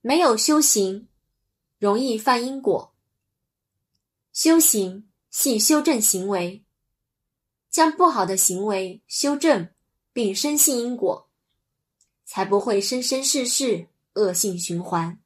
没有修行容易犯因果。修行系修正行为将不好的行为修正并深信因果才不会生生世世恶性循环。